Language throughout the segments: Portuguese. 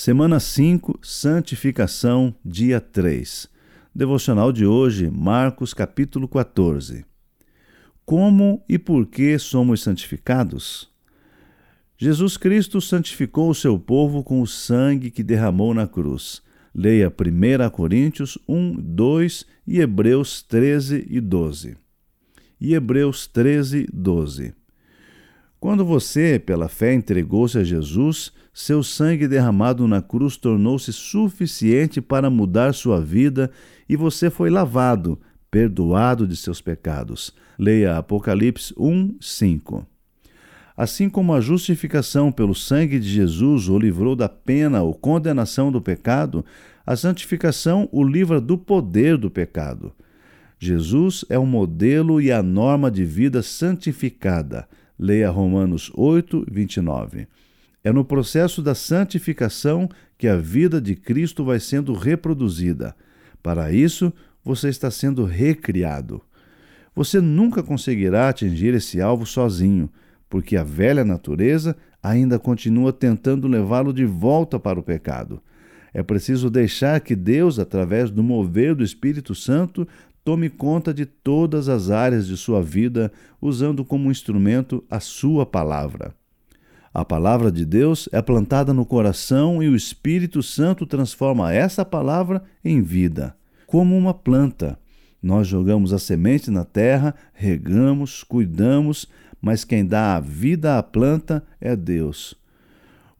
Semana 5, Santificação, dia 3. Devocional de hoje, Marcos capítulo 14. Como e por que somos santificados? Jesus Cristo santificou o seu povo com o sangue que derramou na cruz. Leia 1 Coríntios 1, 2 e Hebreus 13 e 12. E Hebreus 13, 12. Quando você, pela fé, entregou-se a Jesus, seu sangue derramado na cruz tornou-se suficiente para mudar sua vida e você foi lavado, perdoado de seus pecados. Leia Apocalipse 1, 5. Assim como a justificação pelo sangue de Jesus o livrou da pena ou condenação do pecado, a santificação o livra do poder do pecado. Jesus é o modelo e a norma de vida santificada. Leia Romanos 8, 29. É no processo da santificação que a vida de Cristo vai sendo reproduzida. Para isso, você está sendo recriado. Você nunca conseguirá atingir esse alvo sozinho, porque a velha natureza ainda continua tentando levá-lo de volta para o pecado. É preciso deixar que Deus, através do mover do Espírito Santo, tome conta de todas as áreas de sua vida, usando como instrumento a sua palavra. A palavra de Deus é plantada no coração e o Espírito Santo transforma essa palavra em vida, como uma planta. Nós jogamos a semente na terra, regamos, cuidamos, mas quem dá a vida à planta é Deus.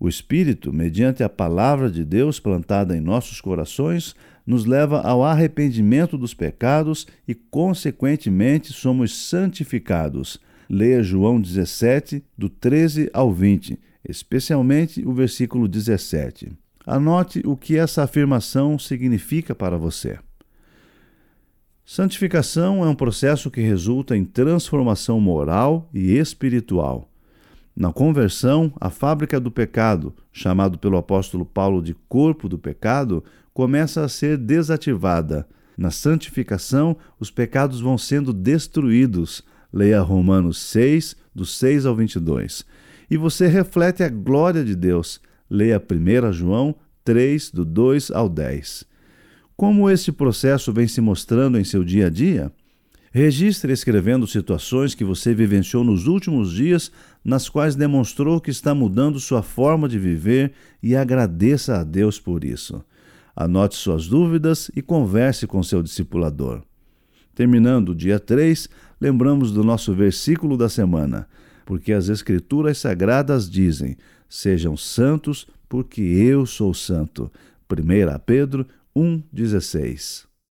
O Espírito, mediante a palavra de Deus plantada em nossos corações, nos leva ao arrependimento dos pecados e, consequentemente, somos santificados. Leia João 17, do 13 ao 20, especialmente o versículo 17. Anote o que essa afirmação significa para você. Santificação é um processo que resulta em transformação moral e espiritual. Na conversão, a fábrica do pecado, chamado pelo apóstolo Paulo de corpo do pecado, começa a ser desativada. Na santificação, os pecados vão sendo destruídos. Leia Romanos 6, do 6 ao 22. E você reflete a glória de Deus. Leia 1 João 3, do 2 ao 10. Como esse processo vem se mostrando em seu dia a dia? Registre escrevendo situações que você vivenciou nos últimos dias, nas quais demonstrou que está mudando sua forma de viver e agradeça a Deus por isso. Anote suas dúvidas e converse com seu discipulador. Terminando o dia 3, lembramos do nosso versículo da semana, porque as Escrituras Sagradas dizem: Sejam santos, porque eu sou santo. 1 Pedro 1,16